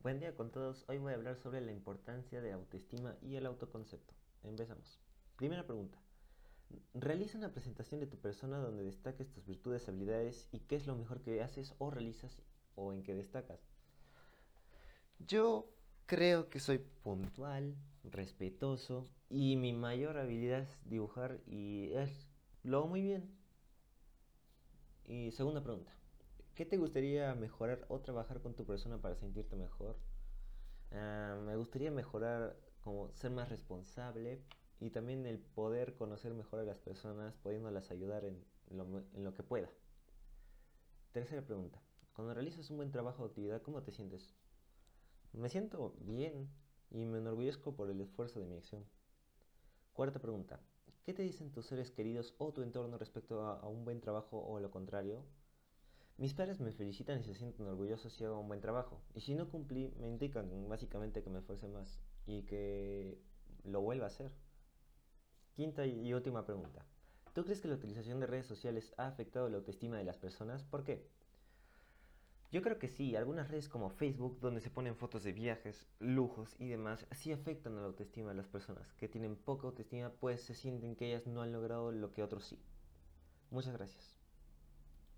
Buen día con todos. Hoy voy a hablar sobre la importancia de la autoestima y el autoconcepto. Empezamos. Primera pregunta. Realiza una presentación de tu persona donde destaques tus virtudes, habilidades y qué es lo mejor que haces o realizas o en qué destacas. Yo creo que soy puntual, respetuoso y mi mayor habilidad es dibujar y es, lo hago muy bien. Y segunda pregunta. ¿Qué te gustaría mejorar o trabajar con tu persona para sentirte mejor? Ah, me gustaría mejorar como ser más responsable y también el poder conocer mejor a las personas, pudiéndolas ayudar en lo, que pueda. Tercera pregunta. Cuando realizas un buen trabajo o actividad, ¿cómo te sientes? Me siento bien y me enorgullezco por el esfuerzo de mi acción. Cuarta pregunta. ¿Qué te dicen tus seres queridos o tu entorno respecto a, a un buen trabajo o lo contrario? Mis padres me felicitan y se sienten orgullosos si hago un buen trabajo. Y si no cumplí, me indican básicamente que me esfuerce más y que lo vuelva a hacer. Quinta y última pregunta. ¿Tú crees que la utilización de redes sociales ha afectado la autoestima de las personas? ¿Por qué? Yo creo que sí, algunas redes como Facebook, donde se ponen fotos de viajes, lujos y demás, sí afectan a la autoestima de las personas que tienen poca autoestima, pues se sienten que ellas no han logrado lo que otros sí. Muchas gracias.